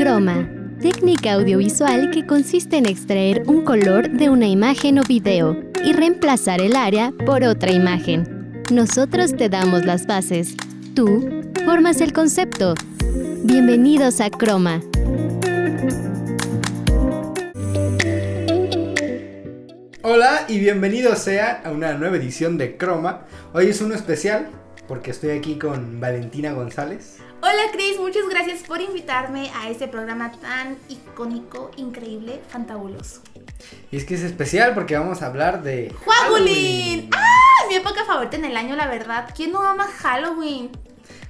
Croma, técnica audiovisual que consiste en extraer un color de una imagen o video y reemplazar el área por otra imagen. Nosotros te damos las bases. Tú formas el concepto. Bienvenidos a Croma. Hola y bienvenidos sean a una nueva edición de Croma. Hoy es uno especial porque estoy aquí con Valentina González. Hola Cris, muchas gracias por invitarme a este programa tan icónico, increíble, fantabuloso. Y es que es especial porque vamos a hablar de ¡Halloween! ¡Ah! Mi época favorita en el año, la verdad. ¿Quién no ama Halloween?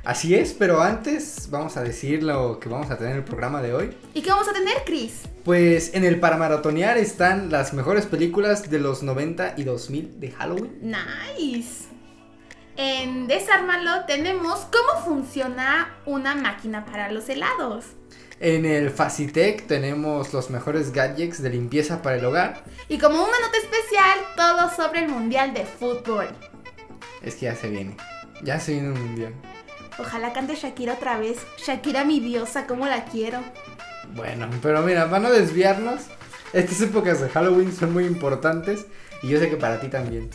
Así es, pero antes vamos a decir lo que vamos a tener en el programa de hoy. ¿Y qué vamos a tener, Chris? Pues en el Paramaratonear están las mejores películas de los 90 y 2000 de Halloween. Nice. En Desármalo tenemos cómo funciona una máquina para los helados. En el Facitec tenemos los mejores gadgets de limpieza para el hogar. Y como una nota especial, todo sobre el Mundial de Fútbol. Es que ya se viene. Ya se viene un mundial. Ojalá cante Shakira otra vez. Shakira mi diosa, como la quiero. Bueno, pero mira, van a desviarnos. Estas épocas de Halloween son muy importantes y yo sé que para ti también.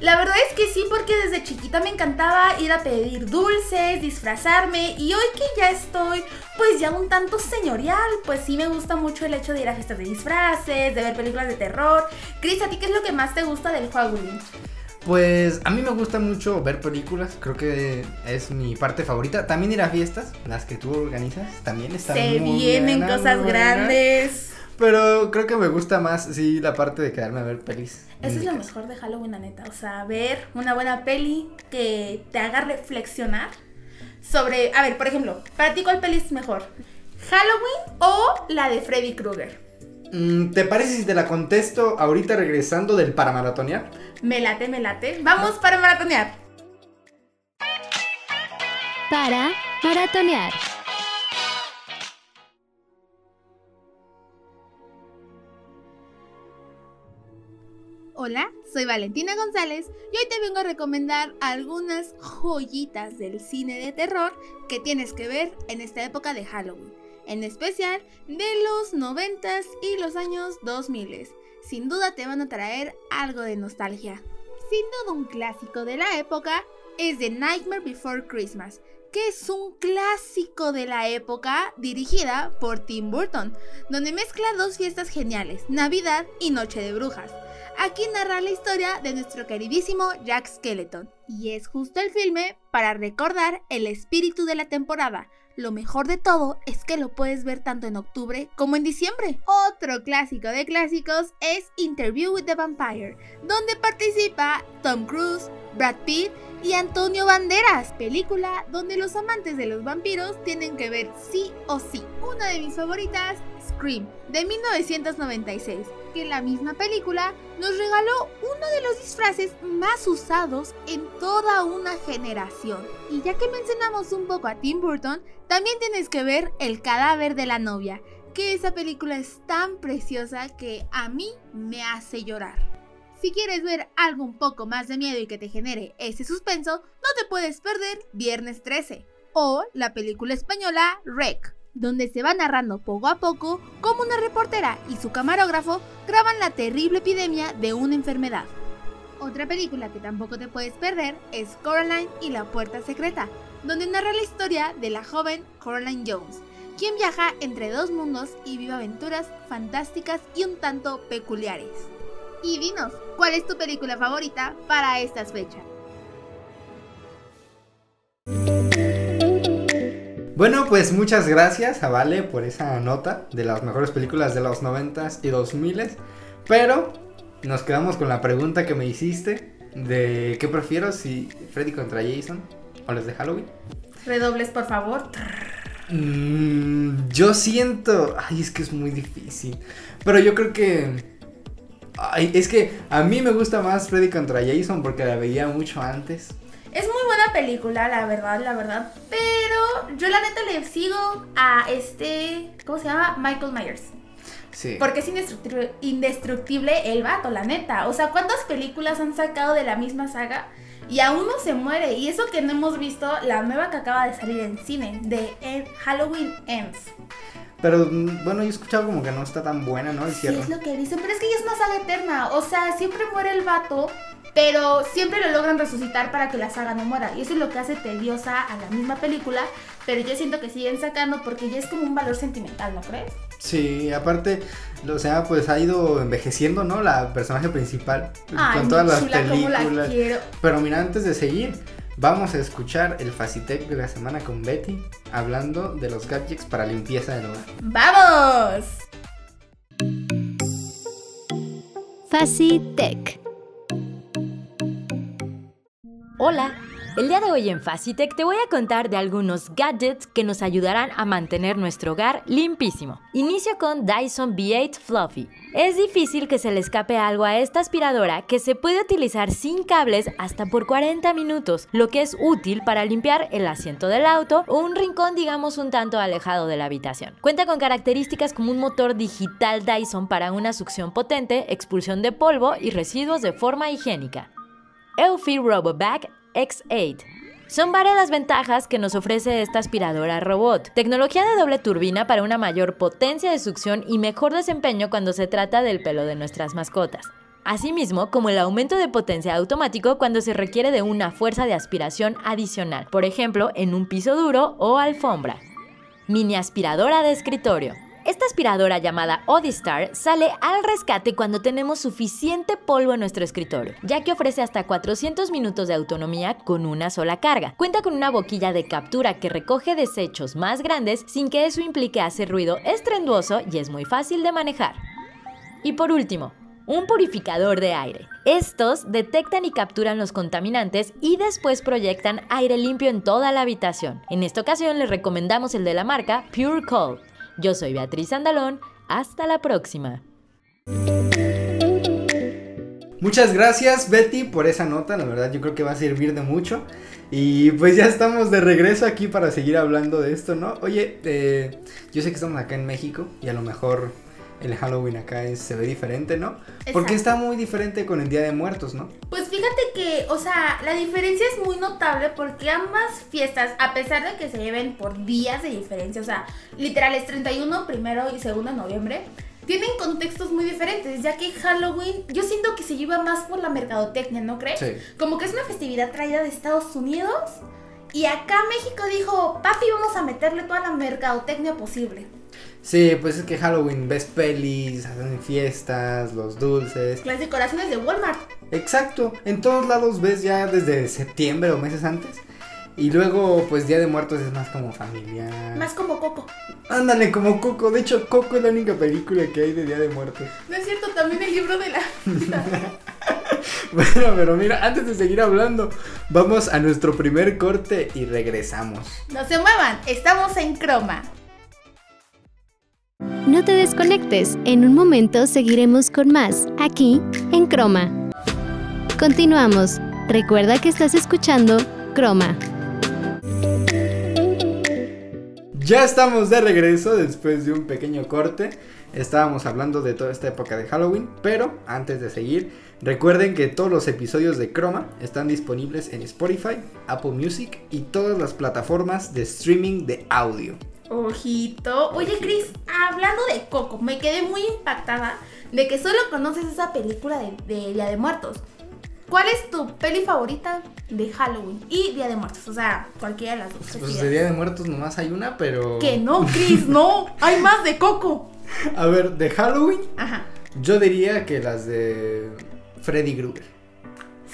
La verdad es que sí, porque desde chiquita me encantaba ir a pedir dulces, disfrazarme y hoy que ya estoy pues ya un tanto señorial, pues sí me gusta mucho el hecho de ir a fiestas de disfraces, de ver películas de terror. Chris, ¿a ti qué es lo que más te gusta del Halloween? Pues a mí me gusta mucho ver películas, creo que es mi parte favorita. También ir a fiestas, las que tú organizas, también están Se muy vienen cosas muy grandes. Pero creo que me gusta más, sí, la parte de quedarme a ver pelis. Eso es lo casa. mejor de Halloween, la neta. O sea, ver una buena peli que te haga reflexionar sobre. A ver, por ejemplo, ¿para ti cuál peli es mejor? ¿Halloween o la de Freddy Krueger? Mm, ¿Te parece si te la contesto ahorita regresando del Paramaratonear? Me late, me late. Vamos para maratonear. Para maratonear. Hola, soy Valentina González y hoy te vengo a recomendar algunas joyitas del cine de terror que tienes que ver en esta época de Halloween, en especial de los 90s y los años 2000. Sin duda te van a traer algo de nostalgia. Sin duda un clásico de la época es The Nightmare Before Christmas, que es un clásico de la época dirigida por Tim Burton, donde mezcla dos fiestas geniales, Navidad y Noche de Brujas. Aquí narra la historia de nuestro queridísimo Jack Skeleton. Y es justo el filme para recordar el espíritu de la temporada. Lo mejor de todo es que lo puedes ver tanto en octubre como en diciembre. Otro clásico de clásicos es Interview with the Vampire, donde participa Tom Cruise, Brad Pitt y Antonio Banderas, película donde los amantes de los vampiros tienen que ver sí o sí. Una de mis favoritas, Scream, de 1996, que la misma película nos regaló uno de los disfraces más usados en toda una generación. Y ya que mencionamos un poco a Tim Burton, también tienes que ver El cadáver de la novia, que esa película es tan preciosa que a mí me hace llorar. Si quieres ver algo un poco más de miedo y que te genere ese suspenso, no te puedes perder Viernes 13 o la película española Rec, donde se va narrando poco a poco cómo una reportera y su camarógrafo graban la terrible epidemia de una enfermedad. Otra película que tampoco te puedes perder es Coraline y la puerta secreta, donde narra la historia de la joven Coraline Jones, quien viaja entre dos mundos y vive aventuras fantásticas y un tanto peculiares. Y dinos, ¿cuál es tu película favorita para estas fechas? Bueno, pues muchas gracias a Vale por esa nota de las mejores películas de los 90s y 2000s. Pero nos quedamos con la pregunta que me hiciste de qué prefiero si Freddy contra Jason o las de Halloween. Redobles, por favor. Mm, yo siento. Ay, es que es muy difícil. Pero yo creo que. Ay, es que a mí me gusta más Freddy contra Jason porque la veía mucho antes. Es muy buena película, la verdad, la verdad. Pero yo la neta le sigo a este, ¿cómo se llama? Michael Myers. Sí. Porque es indestructible, indestructible el vato, la neta. O sea, ¿cuántas películas han sacado de la misma saga? Y aún no se muere. Y eso que no hemos visto, la nueva que acaba de salir en cine, de eh, Halloween Ends. Pero mm, bueno, yo he escuchado como que no está tan buena, ¿no? El Sí, cierre. es lo que dicen, pero es que ella es una saga eterna. O sea, siempre muere el vato, pero siempre lo logran resucitar para que la saga no muera. Y eso es lo que hace tediosa a la misma película. Pero yo siento que siguen sacando porque ya es como un valor sentimental, ¿no crees? Sí, aparte, o sea, pues ha ido envejeciendo, ¿no? La personaje principal Ay, con todas las chula, cómo la películas. quiero. Pero mira, antes de seguir, vamos a escuchar el Facitec de la semana con Betty, hablando de los gadgets para limpieza del hogar. ¡Vamos! Facitech. Hola, el día de hoy en Facitech te voy a contar de algunos gadgets que nos ayudarán a mantener nuestro hogar limpísimo. Inicio con Dyson V8 Fluffy. Es difícil que se le escape algo a esta aspiradora que se puede utilizar sin cables hasta por 40 minutos, lo que es útil para limpiar el asiento del auto o un rincón digamos un tanto alejado de la habitación. Cuenta con características como un motor digital Dyson para una succión potente, expulsión de polvo y residuos de forma higiénica. Eufy RoboVac X8. Son varias las ventajas que nos ofrece esta aspiradora robot. Tecnología de doble turbina para una mayor potencia de succión y mejor desempeño cuando se trata del pelo de nuestras mascotas. Asimismo, como el aumento de potencia automático cuando se requiere de una fuerza de aspiración adicional, por ejemplo, en un piso duro o alfombra. Mini aspiradora de escritorio. Esta aspiradora llamada Odystar sale al rescate cuando tenemos suficiente polvo en nuestro escritorio, ya que ofrece hasta 400 minutos de autonomía con una sola carga. Cuenta con una boquilla de captura que recoge desechos más grandes sin que eso implique hacer ruido estrenduoso y es muy fácil de manejar. Y por último, un purificador de aire. Estos detectan y capturan los contaminantes y después proyectan aire limpio en toda la habitación. En esta ocasión les recomendamos el de la marca Pure Cold. Yo soy Beatriz Andalón, hasta la próxima. Muchas gracias Betty por esa nota, la verdad yo creo que va a servir de mucho. Y pues ya estamos de regreso aquí para seguir hablando de esto, ¿no? Oye, eh, yo sé que estamos acá en México y a lo mejor el Halloween acá es- se ve diferente, ¿no? Porque está muy diferente con el Día de Muertos, ¿no? Pues fíjate que, o sea, la diferencia es muy notable porque ambas fiestas, a pesar de que se lleven por días de diferencia, o sea, literal es 31, primero y segundo de noviembre, tienen contextos muy diferentes, ya que Halloween yo siento que se lleva más por la mercadotecnia, ¿no crees? Sí. Como que es una festividad traída de Estados Unidos y acá México dijo, papi, vamos a meterle toda la mercadotecnia posible. Sí, pues es que Halloween ves pelis, hacen fiestas, los dulces. Las decoraciones de Walmart. Exacto, en todos lados ves ya desde septiembre o meses antes. Y luego, pues Día de Muertos es más como familiar. Más como Coco. Ándale, como Coco. De hecho, Coco es la única película que hay de Día de Muertos. No es cierto, también el libro de la... Bueno, pero mira, antes de seguir hablando, vamos a nuestro primer corte y regresamos. No se muevan, estamos en croma. No te desconectes, en un momento seguiremos con más, aquí, en Croma. Continuamos. Recuerda que estás escuchando Croma. Ya estamos de regreso después de un pequeño corte. Estábamos hablando de toda esta época de Halloween, pero antes de seguir, recuerden que todos los episodios de Chroma están disponibles en Spotify, Apple Music y todas las plataformas de streaming de audio. Ojito. Oye, Chris, hablando de Coco, me quedé muy impactada de que solo conoces esa película de, de Día de Muertos. ¿Cuál es tu peli favorita de Halloween y Día de Muertos? O sea, cualquiera de las dos. Pues de Día de Muertos nomás hay una, pero... Que no, Chris, no. Hay más de Coco. A ver, de Halloween, Ajá. yo diría que las de Freddy Krueger.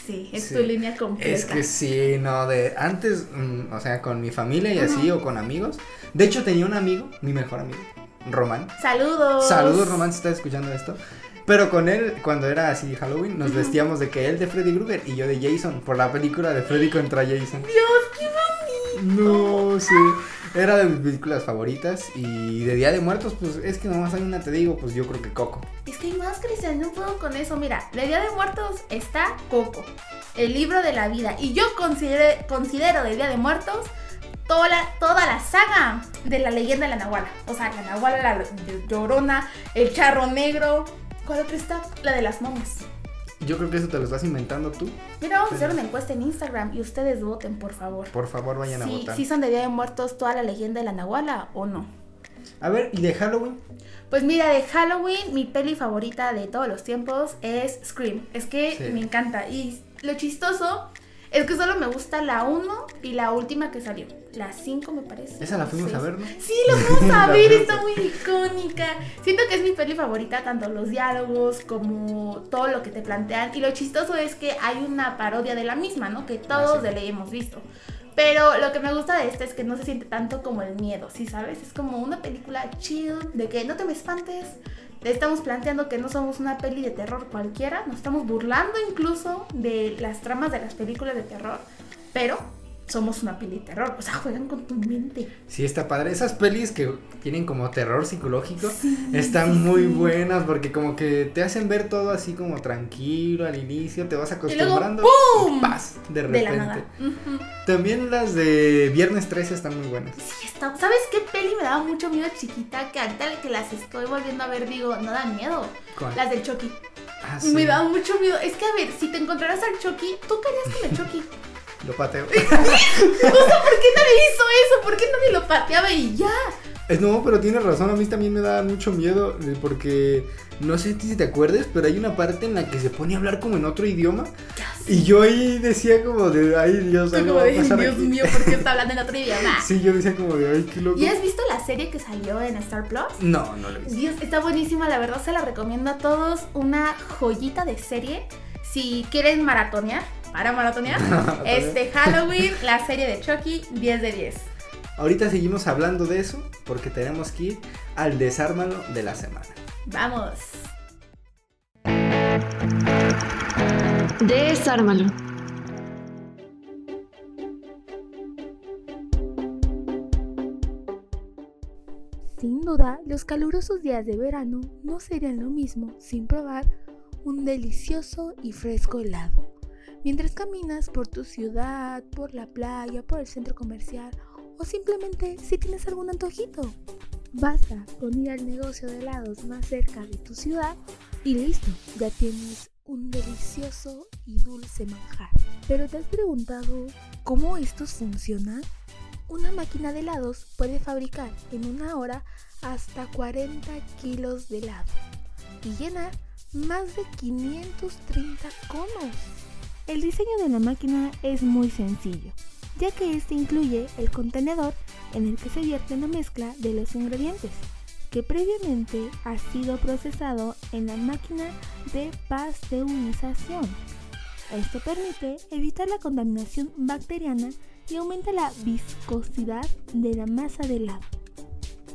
Sí, es Sí. tu línea completa. Es que sí, no, de antes, mm, o sea, con mi familia y así, o con amigos. De hecho, tenía un amigo, mi mejor amigo, Román. Saludos. Saludos, Román, si estás escuchando esto. Pero con él, cuando era así Halloween, nos vestíamos de que él de Freddy Krueger y yo de Jason, por la película de Freddy contra Jason. Dios, qué bonito. No, sí. Era de mis películas favoritas. Y de Día de Muertos, pues es que nomás hay una, te digo, pues yo creo que Coco. Es que hay más, Cristian, no puedo con eso. Mira, de Día de Muertos está Coco, el libro de la vida. Y yo considero, considero de Día de Muertos toda la, toda la saga de la leyenda de la Nahuala. O sea, la Nahuala, la Llorona, el Charro Negro. ¿Cuál otra está? La de las momias. Yo creo que eso te lo estás inventando tú. Mira, vamos a hacer una encuesta en Instagram y ustedes voten, por favor. Por favor, vayan a votar. sí son de Día de Muertos toda la leyenda de la Nahuala o no. A ver, ¿y de Halloween? Pues mira, de Halloween, mi peli favorita de todos los tiempos es Scream. Es que Sí. me encanta. Y lo chistoso es que solo me gusta la 1 y la última que salió. La 5 me parece. Esa la fuimos a ver, ¿no? Sí, la fuimos a ver, está muy icónica. Siento que es mi peli favorita, tanto los diálogos como todo lo que te plantean. Y lo chistoso es que hay una parodia de la misma, ¿no? Que todos Ah, sí. de ley hemos visto. Pero lo que me gusta de esta es que no se siente tanto como el miedo, ¿sí sabes? Es como una película chill, de que no te me espantes. Te estamos planteando que no somos una peli de terror cualquiera, nos estamos burlando incluso de las tramas de las películas de terror, pero somos una peli de terror, o sea, juegan con tu mente. Sí, está padre. Esas pelis que tienen como terror psicológico Sí, están sí, muy sí. buenas porque como que te hacen ver todo así como tranquilo al inicio, te vas luego, acostumbrando ¡pum! y paz, de De repente. la nada. También las de Viernes 13 están muy buenas. Sí, está. ¿Sabes qué peli me daba mucho miedo chiquita? Que ahorita que las estoy volviendo a ver, digo, no dan miedo. ¿Cuál? Las del Chucky. Ah. Me da mucho miedo. Es que, a ver, si te encontraras al Chucky, ¿tú qué harías con el Chucky? Lo pateo. O sea, ¿por qué nadie hizo eso? ¿Por qué nadie lo pateaba y ya? No, pero tienes razón, a mí también me da mucho miedo eh, porque no sé si te acuerdas, pero hay una parte en la que se pone a hablar como en otro idioma y yo ahí decía como de, ay Dios, Tú algo como va a pasar Dios aquí". mío, ¿por qué está hablando en otro idioma? Sí, yo decía como de, ay, qué loco. ¿Y has visto la serie que salió en Star Plus? No, no lo he visto. Dios, está buenísima, la verdad se la recomiendo a todos. Una joyita de serie. Si quieren maratonear, para maratonear, este Halloween, la serie de Chucky, 10 de 10. Ahorita seguimos hablando de eso porque tenemos que ir al desármalo de la semana. Vamos. Desármalo. Sin duda, los calurosos días de verano no serían lo mismo sin probar un delicioso y fresco helado. Mientras caminas por tu ciudad, por la playa, por el centro comercial o simplemente si tienes algún antojito. Basta con ir al negocio de helados más cerca de tu ciudad y listo, ya tienes un delicioso y dulce manjar. Pero ¿te has preguntado cómo estos funcionan? Una máquina de helados puede fabricar en una hora hasta 40 kilos de helado y llenar más de 530 conos. El diseño de la máquina es muy sencillo, ya que este incluye el contenedor en el que se vierte la mezcla de los ingredientes, que previamente ha sido procesado en la máquina de pasteurización. Esto permite evitar la contaminación bacteriana y aumenta la viscosidad de la masa de helado.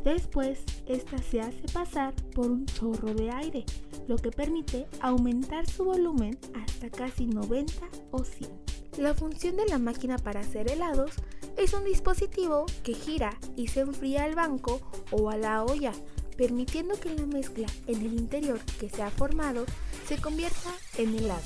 Después, esta se hace pasar por un chorro de aire, lo que permite aumentar su volumen hasta casi 90 o 100. La función de la máquina para hacer helados es un dispositivo que gira y se enfría al banco o a la olla, permitiendo que la mezcla en el interior que se ha formado se convierta en helado.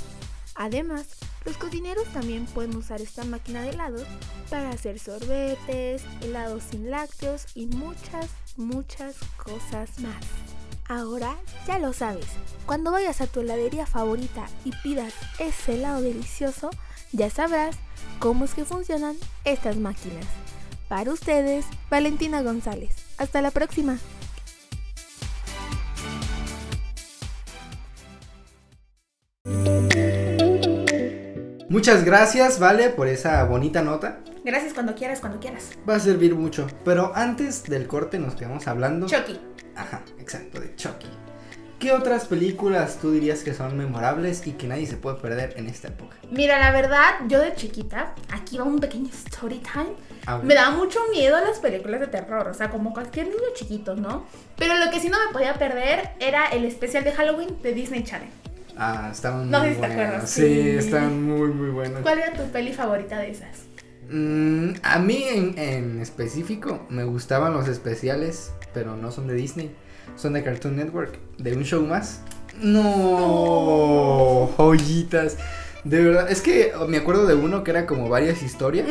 Además, los cocineros también pueden usar esta máquina de helados para hacer sorbetes, helados sin lácteos y muchas, muchas cosas más. Ahora ya lo sabes, cuando vayas a tu heladería favorita y pidas ese helado delicioso, ya sabrás cómo es que funcionan estas máquinas. Para ustedes, Valentina González. Hasta la próxima. Muchas gracias, Vale, por esa bonita nota. Gracias cuando quieras, cuando quieras. Va a servir mucho. Pero antes del corte nos quedamos hablando. Chucky. Ajá, exacto, de Chucky. ¿Qué otras películas tú dirías que son memorables y que nadie se puede perder en esta época? Mira, la verdad, yo de chiquita, aquí va un pequeño story time. Me daba mucho miedo las películas de terror, o sea, como cualquier niño chiquito, ¿no? Pero lo que sí no me podía perder era el especial de Halloween de Disney Channel. Ah, estaban No muy si acuerdas, Sí, sí. están muy, muy buenas. ¿Cuál era tu peli favorita de esas? Mm, a mí en, en específico me gustaban los especiales, pero no son de Disney, son de Cartoon Network, de un show más. No, joyitas. De verdad, es que me acuerdo de uno que era como varias historias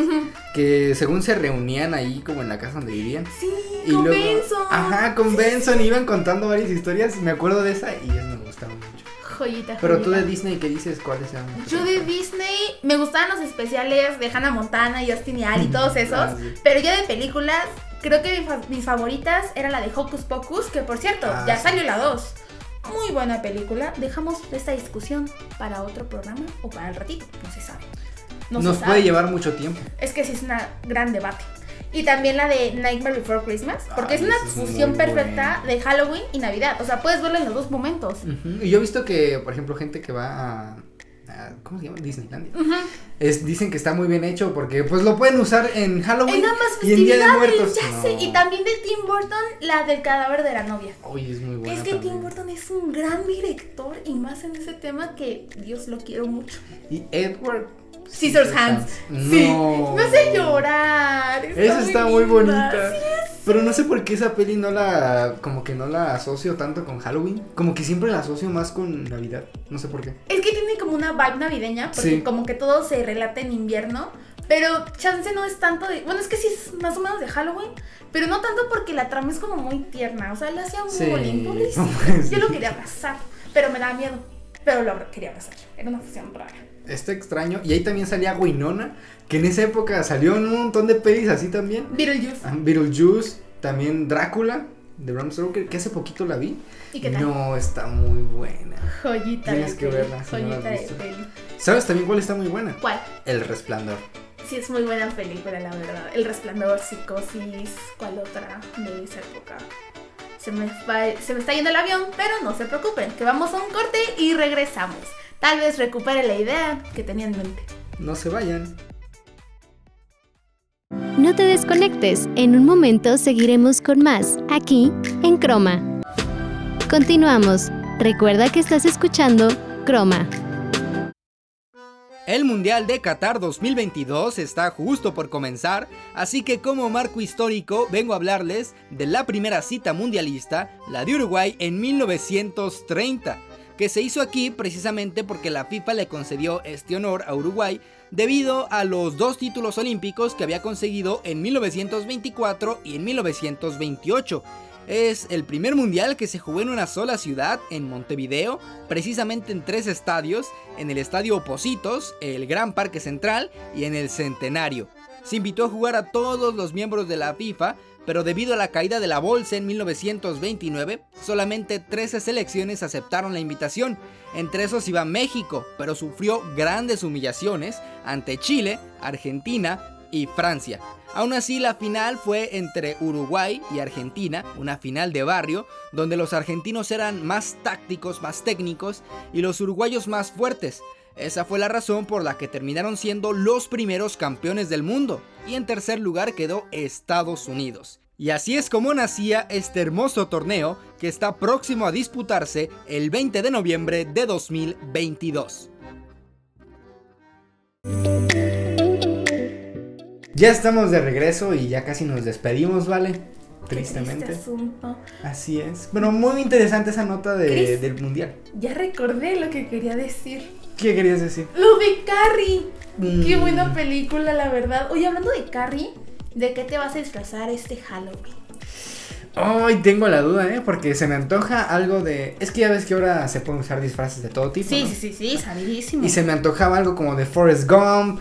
que según se reunían ahí como en la casa donde vivían. Sí, Y con luego, Benson. Ajá, con Benson iban contando varias historias. Me acuerdo de esa y esa me gustaba mucho. Joyita, Pero tú de. Disney, ¿qué dices? ¿Cuáles eran? Yo de? Disney me gustaban los especiales de Hannah Montana y Austin y Ali y todos esos. Ah, sí. Pero yo de películas, Creo que mis favoritas era la de Hocus Pocus, que por cierto, Ah, ya salió la 2. Muy buena película. Dejamos esta discusión para otro programa o para el ratito, no se sabe. No se Nos sabe. puede llevar mucho tiempo. Es que sí es un gran debate. Y también la de Nightmare Before Christmas, porque Ay, es una fusión perfecta de Halloween y Navidad. O sea, puedes verla en los dos momentos. Y yo he visto que, por ejemplo, gente que va a- ¿cómo se llama? Disneylandia. Es, dicen que está muy bien hecho porque pues lo pueden usar en Halloween En ambas y en Día de Muertos. ya No. sé. Y también de Tim Burton, la del cadáver de la novia. Oye, es muy buena es que también. Tim Burton es un gran director y más en ese tema que Dios lo quiero mucho. Y Edward Scissorhands. Sí. No. Me hace llorar. Esa está muy linda. bonita. Sí, Pero no sé por qué esa peli no la. Como que no la asocio tanto con Halloween. Como que siempre la asocio más con Navidad. No sé por qué. Es que tiene como una vibe navideña, porque Sí. como que todo se relata en invierno. Pero chance no es tanto de. Bueno, es que sí es más o menos de Halloween. Pero no tanto porque la trama es como muy tierna. O sea, le hacía un Sí. bullying. Sí. Yo lo quería abrazar. Pero me daba miedo. Pero lo quería abrazar. Era una fusión rara. Está extraño. Y ahí también salía Winona. Que en esa época salió en un montón de pelis así también. Beetlejuice. Ah, Beetlejuice. También Drácula. De Bram Stoker. Que hace poquito la vi. ¿Y qué tal? No, está muy buena. Joyita Tienes de que peli. verla, si no Joyita de peli. ¿Sabes también cuál está muy buena? ¿Cuál? El Resplandor. Sí, es muy buena película, la verdad. El resplandor, psicosis, ¿cuál otra de esa época? Se me, va- se me está yendo el avión, pero no se preocupen, que vamos a un corte y regresamos. Tal vez recupere la idea que tenía en mente. No se vayan. No te desconectes, en un momento seguiremos con más, aquí, en Croma. Continuamos. Recuerda que estás escuchando Croma. El Mundial de Qatar 2022 está justo por comenzar, así que como marco histórico vengo a hablarles de la primera cita mundialista, la de Uruguay en 1930, que se hizo aquí precisamente porque la FIFA le concedió este honor a Uruguay debido a los dos títulos olímpicos que había conseguido en 1924 y en 1928. Es el primer mundial que se jugó en una sola ciudad, en Montevideo, precisamente en tres estadios, en el Estadio Opositos, el Gran Parque Central y en el Centenario. Se invitó a jugar a todos los miembros de la FIFA, pero debido a la caída de la bolsa en 1929, solamente 13 selecciones aceptaron la invitación. Entre esos iba México, pero sufrió grandes humillaciones ante Chile, Argentina y Francia. Aún así, la final fue entre Uruguay y Argentina, una final de barrio, donde los argentinos eran más tácticos, más técnicos y los uruguayos más fuertes. Esa fue la razón por la que terminaron siendo los primeros campeones del mundo, y en tercer lugar quedó Estados Unidos. Y así es como nacía este hermoso torneo que está próximo a disputarse el 20 de noviembre de 2022. Ya estamos de regreso y ya casi nos despedimos, ¿vale? Tristemente. triste asunto. Así es. Pero muy interesante esa nota de- del mundial. Ya recordé lo que quería decir. ¿Qué querías decir? Lo de Carrie. Qué Mm. buena película, la verdad. Oye, hablando de Carrie, ¿de qué te vas a disfrazar este Halloween? Ay, tengo la duda, ¿eh? Porque se me antoja algo de... Es que ya ves que ahora se pueden usar disfraces de todo tipo. Sí, ¿no? sí, sí, sí, sabidísimo. Y se me antojaba algo como de Forrest Gump.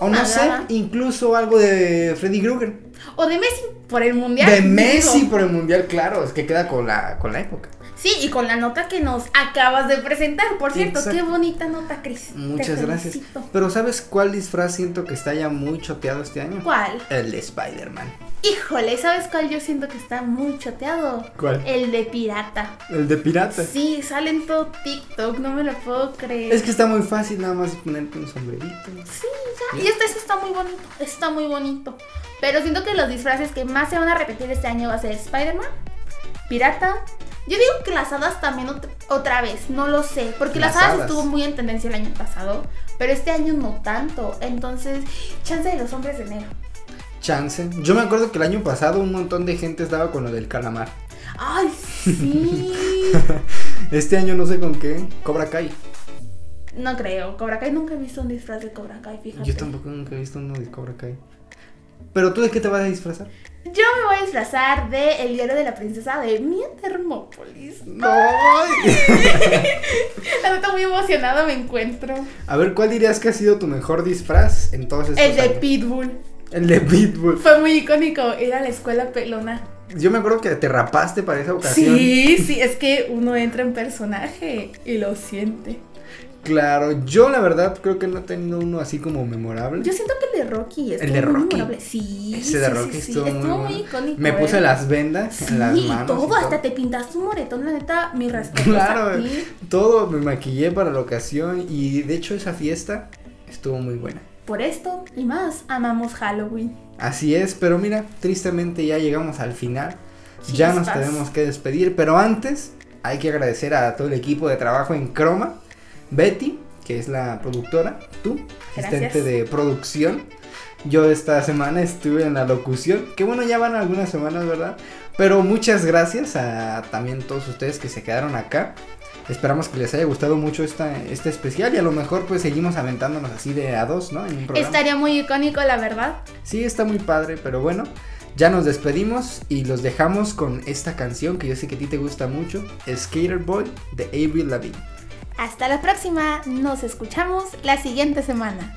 O no sé, incluso algo de Freddy Krueger. O de Messi, por el mundial. De Messi digo. por el mundial, claro. Es que queda con la, con la época. Sí, y con la nota que nos acabas de presentar. Por cierto, Exacto. qué bonita nota, Cris. Muchas gracias. Pero ¿sabes cuál disfraz siento que está ya muy choteado este año? ¿Cuál? El de Spider-Man. Híjole, ¿sabes cuál yo siento que está muy choteado? ¿Cuál? El de pirata. El de pirata. Sí, sale en todo TikTok, no me lo puedo creer. Es que está muy fácil nada más ponerte un sombrerito. Sí, ya. Y este eso está muy bonito, está muy bonito. Pero siento que los disfraces que más se van a repetir este año va a ser Spider-Man, Pirata. Yo digo que las hadas también ot- otra vez, no lo sé. Porque las, Las hadas, hadas. estuvo muy en tendencia el año pasado, pero este año no tanto. Entonces, chance de los hombres de negro. Chance. Yo me acuerdo que el año pasado un montón de gente estaba con lo del calamar. Ay, sí. Este año no sé con qué. Cobra Kai. no creo, Cobra Kai nunca he visto un disfraz de Cobra Kai, fíjate. Yo tampoco nunca he visto uno de Cobra Kai. Pero tú de qué te vas a disfrazar? Yo me voy a disfrazar de El diario de la princesa de Mia Termópolis. ¡Ay! La neta muy emocionada me encuentro. A ver, ¿cuál dirías que ha sido tu mejor disfraz en todos estos El de años? Pitbull. El de Pitbull. Fue muy icónico ir a la escuela pelona. Yo me acuerdo que te rapaste para esa ocasión. Sí, sí, es que uno entra en personaje y lo siente. Claro, yo la verdad creo que no he tenido uno así como memorable. Yo siento que el de Rocky es El de Rocky. memorable. Sí, Ese de sí, Rocky sí, sí, estuvo muy icónico. Me puse ¿eh? las vendas Sí, en las manos. y todo, todo. hasta te pintaste un moretón, la neta, mi respeto. Claro, todo me maquillé para la ocasión y de hecho esa fiesta estuvo muy buena. Por esto y más, amamos Halloween. Así es, pero mira, tristemente ya llegamos al final. ya nos tenemos que despedir, pero antes hay que agradecer a todo el equipo de trabajo en Croma, Betty, que es la productora, tú, asistente de producción. Yo esta semana estuve en la locución, que bueno, ya van algunas semanas, ¿verdad? Pero muchas gracias a también todos ustedes que se quedaron acá. Esperamos que les haya gustado mucho esta, este especial y a lo mejor pues seguimos aventándonos así de a dos, ¿no? En un programa. Estaría muy icónico, la verdad. Sí, está muy padre, pero bueno, ya nos despedimos y los dejamos con esta canción que yo sé que a ti te gusta mucho, Skater Boy de Avril Lavigne. Hasta la próxima. Nos escuchamos la siguiente semana.